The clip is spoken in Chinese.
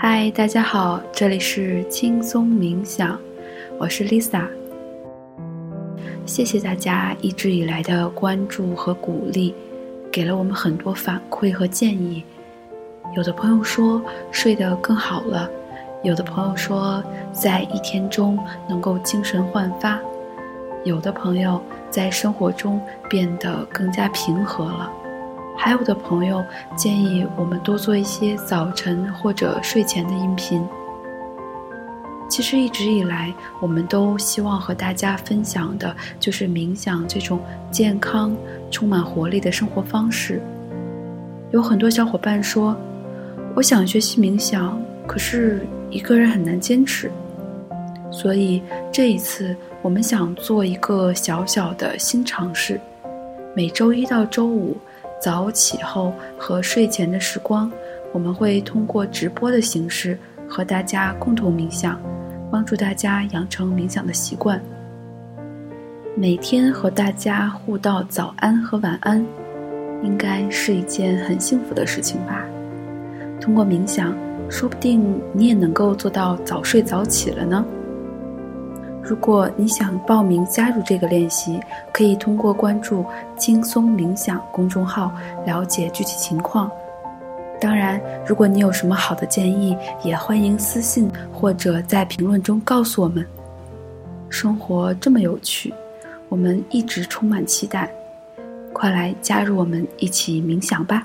嗨，大家好，这里是轻松冥想，我是 Lisa。谢谢大家一直以来的关注和鼓励，给了我们很多反馈和建议。有的朋友说睡得更好了，有的朋友说在一天中能够精神焕发，有的朋友在生活中变得更加平和了。还有的朋友建议我们多做一些早晨或者睡前的音频。其实一直以来，我们都希望和大家分享的就是冥想这种健康、充满活力的生活方式。有很多小伙伴说：“我想学习冥想，可是一个人很难坚持。”所以这一次，我们想做一个小小的新尝试，每周一到周五。早起后和睡前的时光，我们会通过直播的形式和大家共同冥想，帮助大家养成冥想的习惯。每天和大家互道早安和晚安，应该是一件很幸福的事情吧？通过冥想，说不定你也能够做到早睡早起了呢。如果你想报名加入这个练习，可以通过关注“轻松冥想”公众号了解具体情况。当然，如果你有什么好的建议，也欢迎私信或者在评论中告诉我们。生活这么有趣，我们一直充满期待，快来加入我们一起冥想吧！